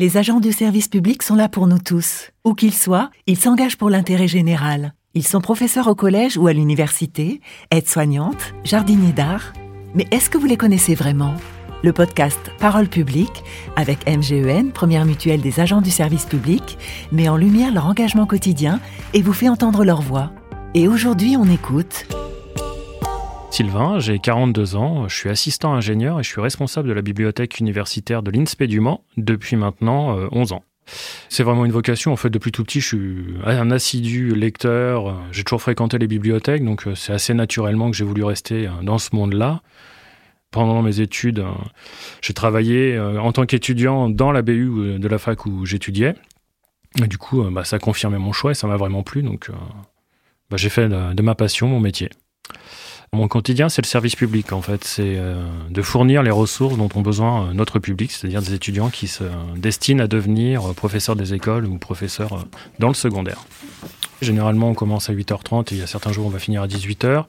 Les agents du service public sont là pour nous tous. Où qu'ils soient, ils s'engagent pour l'intérêt général. Ils sont professeurs au collège ou à l'université, aides-soignantes, jardiniers d'art. Mais est-ce que vous les connaissez vraiment? Le podcast Parole publique, avec MGEN, première mutuelle des agents du service public, met en lumière leur engagement quotidien et vous fait entendre leur voix. Et aujourd'hui, on écoute Sylvain, j'ai 42 ans, je suis assistant ingénieur et je suis responsable de la bibliothèque universitaire de l'INSPE du Mans depuis maintenant 11 euh, ans. C'est vraiment une vocation. En fait, depuis tout petit, je suis un assidu lecteur. J'ai toujours fréquenté les bibliothèques, donc euh, c'est assez naturellement que j'ai voulu rester euh, dans ce monde-là. Pendant mes études, j'ai travaillé en tant qu'étudiant dans la BU de la fac où j'étudiais. Et du coup, bah, ça confirmait mon choix et ça m'a vraiment plu. Donc, bah, j'ai fait de ma passion mon métier. Mon quotidien, c'est le service public, en fait. C'est euh, de fournir les ressources dont ont besoin euh, notre public, c'est-à-dire des étudiants qui se destinent à devenir euh, professeurs des écoles ou professeurs dans le secondaire. Généralement, on commence à 8h30 et il y a certains jours, on va finir à 18h.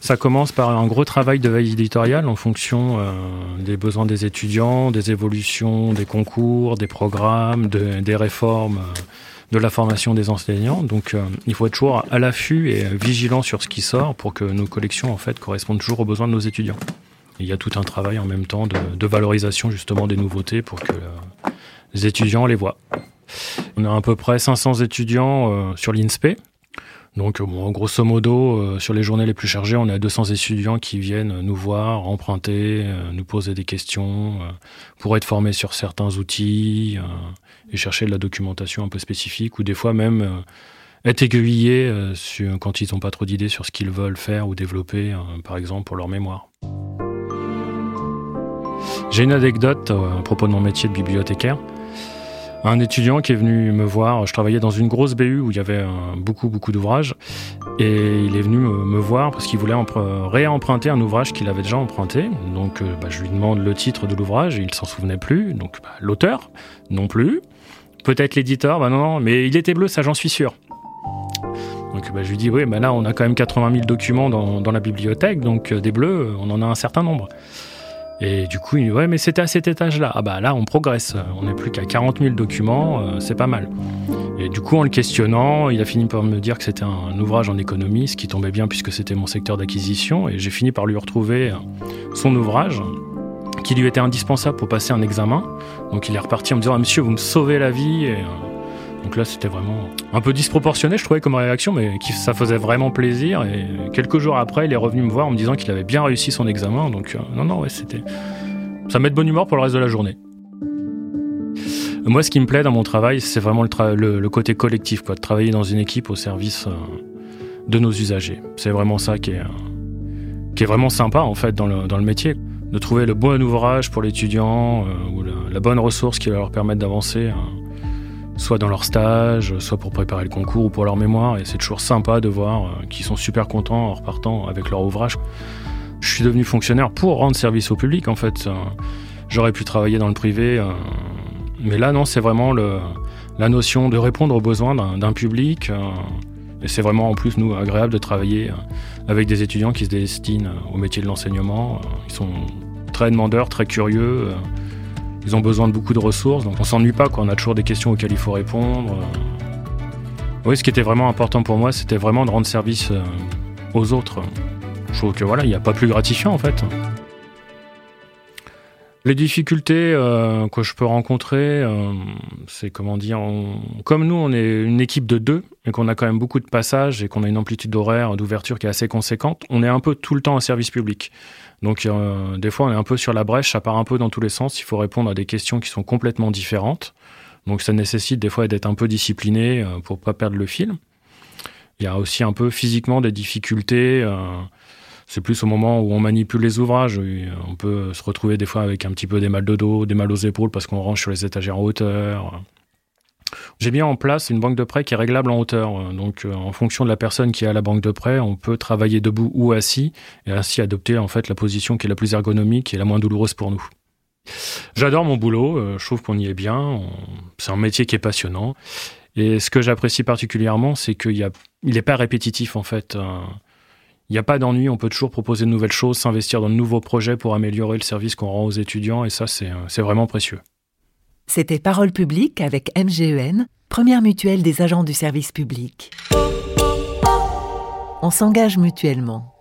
Ça commence par un gros travail de veille éditoriale en fonction des besoins des étudiants, des évolutions, des concours, des programmes, des réformes de la formation des enseignants. Donc euh, il faut être toujours à l'affût et vigilant sur ce qui sort pour que nos collections en fait correspondent toujours aux besoins de nos étudiants. il y a tout un travail en même temps de, valorisation justement des nouveautés pour que euh, les étudiants les voient. On a à peu près 500 étudiants euh, sur l'INSPE. Donc, bon, grosso modo, sur les journées les plus chargées, on a 200 étudiants qui viennent nous voir, emprunter, nous poser des questions, pour être formés sur certains outils, et chercher de la documentation un peu spécifique ou des fois même euh, être aiguillés euh, quand ils n'ont pas trop d'idées sur ce qu'ils veulent faire ou développer, euh, par exemple pour leur mémoire. J'ai une anecdote à propos de mon métier de bibliothécaire. Un étudiant qui est venu me voir, je travaillais dans une grosse BU où il y avait beaucoup beaucoup d'ouvrages, et il est venu me, voir parce qu'il voulait réemprunter un ouvrage qu'il avait déjà emprunté. Donc bah, je lui demande le titre de l'ouvrage, et il s'en souvenait plus, donc bah, l'auteur non plus. Peut-être l'éditeur, bah non, mais il était bleu, ça j'en suis sûr. Donc je lui dis, oui, bah là on a quand même 80 000 documents dans, la bibliothèque, donc euh, des bleus, on en a un certain nombre. Et du coup, il dit, ouais, mais c'était à cet étage-là. Ah bah là, on progresse. On n'est plus qu'à 40 000 documents, euh, c'est pas mal. Et du coup, en le questionnant, il a fini par me dire que c'était un ouvrage en économie, ce qui tombait bien puisque c'était mon secteur d'acquisition. Et j'ai fini par lui retrouver son ouvrage qui lui était indispensable pour passer un examen. Donc il est reparti en me disant ah, Monsieur, vous me sauvez la vie. Euh, donc là, c'était vraiment un peu disproportionné, je trouvais, comme réaction, mais ça faisait vraiment plaisir. Et quelques jours après, il est revenu me voir en me disant qu'il avait bien réussi son examen. Donc euh, non, non, ouais, c'était. Ça met de bonne humeur pour le reste de la journée. Moi, ce qui me plaît dans mon travail, c'est vraiment le, côté collectif, quoi, de travailler dans une équipe au service euh, de nos usagers. C'est vraiment ça qui est, qui est vraiment sympa, en fait, dans le, dans le métier de trouver le bon ouvrage pour l'étudiant euh, ou la, bonne ressource qui va leur permettre d'avancer, hein, soit dans leur stage, soit pour préparer le concours ou pour leur mémoire. Et c'est toujours sympa de voir euh, qu'ils sont super contents en repartant avec leur ouvrage. Je suis devenu fonctionnaire pour rendre service au public en fait. J'aurais pu travailler dans le privé, euh, mais là non, c'est vraiment la notion de répondre aux besoins d'un public. Et c'est vraiment en plus, nous, agréable de travailler avec des étudiants qui se destinent au métier de l'enseignement. Ils sont très demandeurs, très curieux. Ils ont besoin de beaucoup de ressources, donc on s'ennuie pas. Quoi. On a toujours des questions auxquelles il faut répondre. Oui, ce qui était vraiment important pour moi, c'était vraiment de rendre service euh, aux autres. Je trouve que voilà, il n'y a pas plus gratifiant en fait. Les difficultés euh, que je peux rencontrer, euh, c'est comment dire, comme nous, on est une équipe de deux et qu'on a quand même beaucoup de passages et qu'on a une amplitude d'horaire d'ouverture qui est assez conséquente, on est un peu tout le temps en service public. Donc euh, des fois, on est un peu sur la brèche, ça part un peu dans tous les sens. Il faut répondre à des questions qui sont complètement différentes. Donc ça nécessite des fois d'être un peu discipliné pour pas perdre le fil. Il y a aussi un peu physiquement des difficultés. C'est plus au moment où on manipule les ouvrages. On peut se retrouver des fois avec un petit peu des mal de dos, des mal aux épaules parce qu'on range sur les étagères en hauteur. J'ai mis en place une banque de prêt qui est réglable en hauteur. Donc, euh, en fonction de la personne qui est à la banque de prêt, on peut travailler debout ou assis et ainsi adopter en fait la position qui est la plus ergonomique et la moins douloureuse pour nous. J'adore mon boulot. Euh, je trouve qu'on y est bien. C'est un métier qui est passionnant. Et ce que j'apprécie particulièrement, c'est qu'il n'est pas répétitif en fait. Il n'y a pas d'ennui, on peut toujours proposer de nouvelles choses, s'investir dans de nouveaux projets pour améliorer le service qu'on rend aux étudiants, et ça, c'est euh, vraiment précieux. C'était Parole publique avec MGEN, première mutuelle des agents du service public. On s'engage mutuellement.